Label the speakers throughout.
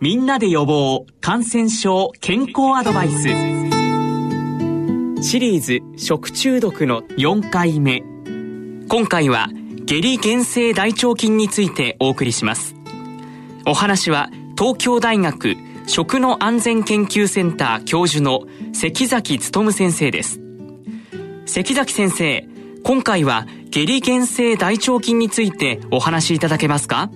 Speaker 1: みんなで予防感染症健康アドバイス。シリーズ食中毒の4回目。今回は下痢原性大腸菌についてお送りします。お話は東京大学食の安全研究センター教授の関崎努先生です。関崎先生今回は下痢原性大腸菌についてお話しいただけますか？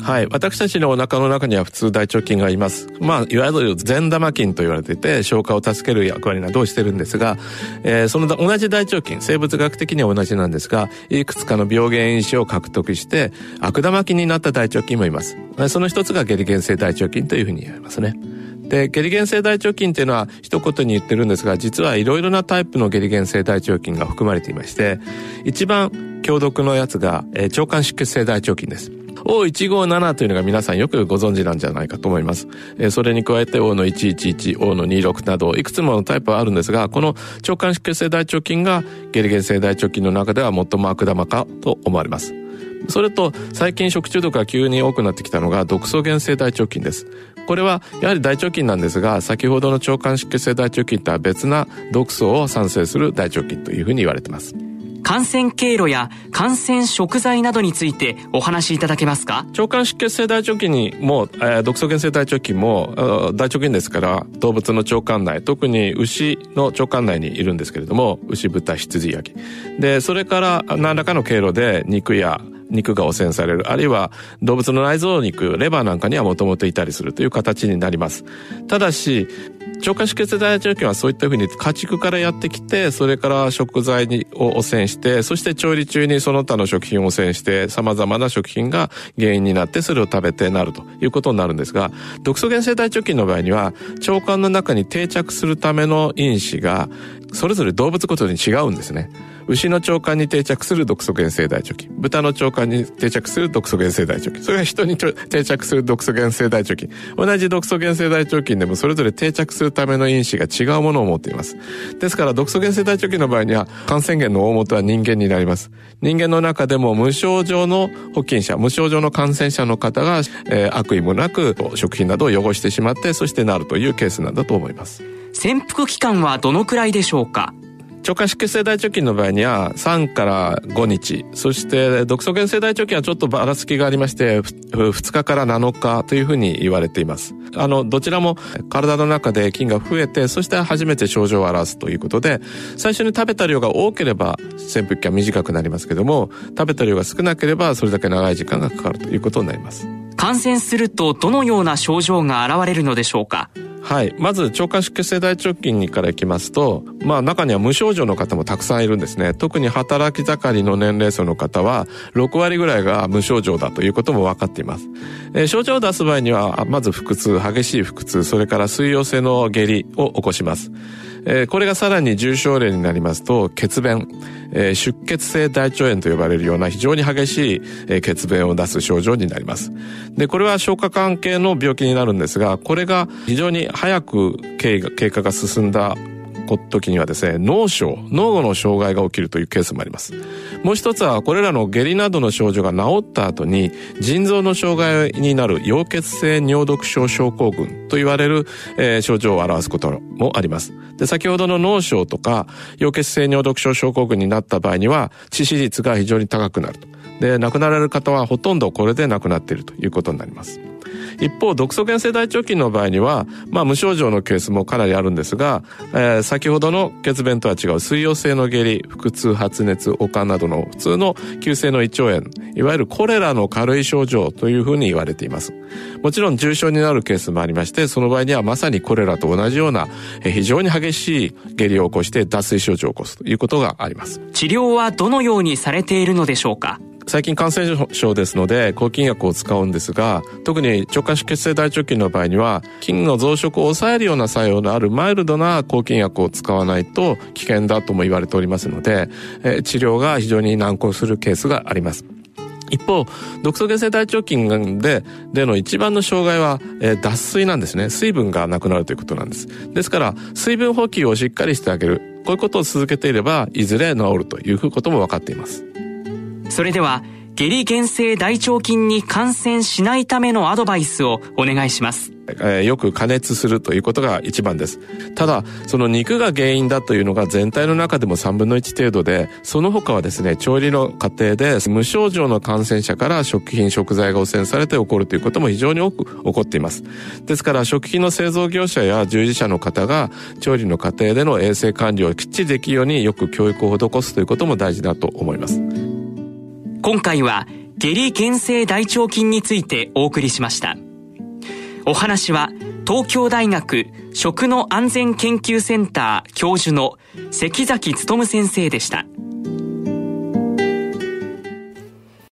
Speaker 2: はい。私たちのお腹の中には普通大腸菌がいます。まあ、いわゆる善玉菌と言われていて、消化を助ける役割などをしてるんですが、えー、その同じ大腸菌、生物学的には同じなんですが、いくつかの病原因子を獲得して、悪玉菌になった大腸菌もいます。その一つが下痢原性大腸菌というふうに言われますね。で、下痢原性大腸菌っていうのは一言に言ってるんですが、実はいろいろなタイプの下痢原性大腸菌が含まれていまして、一番強毒のやつが、えー、腸管出血性大腸菌です。O157 というのが皆さんよくご存知なんじゃないかと思います。えー、それに加えて O の111、O の26など、いくつものタイプはあるんですが、この腸管出血性大腸菌が下痢原性大腸菌の中では最も悪玉かと思われます。それと最近食中毒が急に多くなってきたのが毒素原性大腸菌です。これはやはり大腸菌なんですが、先ほどの腸管出血性大腸菌とは別な毒素を産生する大腸菌というふうに言われています。
Speaker 1: 感染経路や感染食材などについてお話しいただけますか？
Speaker 2: 腸管出血性大腸菌にも、えー、毒素原性大腸菌も大腸菌ですから動物の腸管内特に牛の腸管内にいるんですけれども牛豚羊焼きでそれから何らかの経路で肉や肉が汚染される、あるいは動物の内臓肉、レバーなんかにはもともといたりするという形になります。ただし、腸管出血大腸菌はそういったふうに家畜からやってきて、それから食材にを汚染して、そして調理中にその他の食品を汚染して、様々な食品が原因になってそれを食べてなるということになるんですが、毒素原性大腸菌の場合には、腸管の中に定着するための因子が、それぞれ動物ごとに違うんですね。牛の腸管に定着する毒素原性大腸菌。豚の腸管に定着する毒素原性大腸菌。それが人に定着する毒素原性大腸菌。同じ毒素原性大腸菌でもそれぞれ定着するための因子が違うものを持っています。ですから毒素原性大腸菌の場合には感染源の大元は人間になります。人間の中でも無症状の保菌者、無症状の感染者の方が、えー、悪意もなく食品などを汚してしまって、そしてなるというケースなんだと思います。
Speaker 1: 潜伏期間はどのくらいでしょうか？
Speaker 2: 腸管出血性大腸菌の場合には3から5日、そして毒素原性大腸菌はちょっとばらつきがありまして、2日から7日というふうに言われています。あの、どちらも体の中で菌が増えて、そして初めて症状を表すということで、最初に食べた量が多ければ潜伏期間短くなりますけども、食べた量が少なければそれだけ長い時間がかかるということになります。
Speaker 1: 感染するとどのような症状が現れるのでしょうか？
Speaker 2: はい。まず、超過出血性大腸菌から行きますと、まあ中には無症状の方もたくさんいるんですね。特に働き盛りの年齢層の方は、6割ぐらいが無症状だということも分かっています。えー、症状を出す場合には、まず腹痛、激しい腹痛、それから水溶性の下痢を起こします。え、これがさらに重症例になりますと、血便、え、出血性大腸炎と呼ばれるような非常に激しい、え、血便を出す症状になります。で、これは消化関係の病気になるんですが、これが非常に早く経過が進んだ時にはですね、脳症、脳の障害が起きるというケースもあります。もう一つは、これらの下痢などの症状が治った後に、腎臓の障害になる溶血性尿毒症症候群と言われる、えー、症状を表すこともあります。で、先ほどの脳症とか、溶血性尿毒症症候群になった場合には、致死率が非常に高くなると。で、亡くなられる方はほとんどこれで亡くなっているということになります。一方、毒素原性大腸菌の場合には、まあ無症状のケースもかなりあるんですが、えー、先ほどの血便とは違う水溶性の下痢、腹痛、発熱、悪寒などの普通の急性の胃腸炎、いわゆるコレラの軽い症状というふうに言われています。もちろん重症になるケースもありまして、その場合にはまさにコレラと同じようなえ非常に激しい下痢を起こして脱水症状を起こすということがあります。
Speaker 1: 治療はどのようにされているのでしょうか？
Speaker 2: 最近感染症ですので抗菌薬を使うんですが特に腸管出血性大腸菌の場合には菌の増殖を抑えるような作用のあるマイルドな抗菌薬を使わないと危険だとも言われておりますので、え治療が非常に難航するケースがあります。一方、毒素原性大腸菌で、での一番の障害は、えー、脱水なんですね。水分がなくなるということなんです。ですから、水分補給をしっかりしてあげる。こういうことを続けていれば、いずれ治るということも分かっています。
Speaker 1: それでは下痢原性大腸菌に感染しないためのアドバイスをお願いします。
Speaker 2: えー、よく加熱するということが一番です。ただ、その肉が原因だというのが全体の中でも3分の1程度で、その他はですね、調理の過程で無症状の感染者から食品、食材が汚染されて起こるということも非常に多く起こっています。ですから、食品の製造業者や従事者の方が調理の過程での衛生管理をきっちりできるようによく教育を施すということも大事だと思います。
Speaker 1: 今回は下痢原性大腸菌についてお送りしました。お話は東京大学食の安全研究センター教授の関崎努先生でした。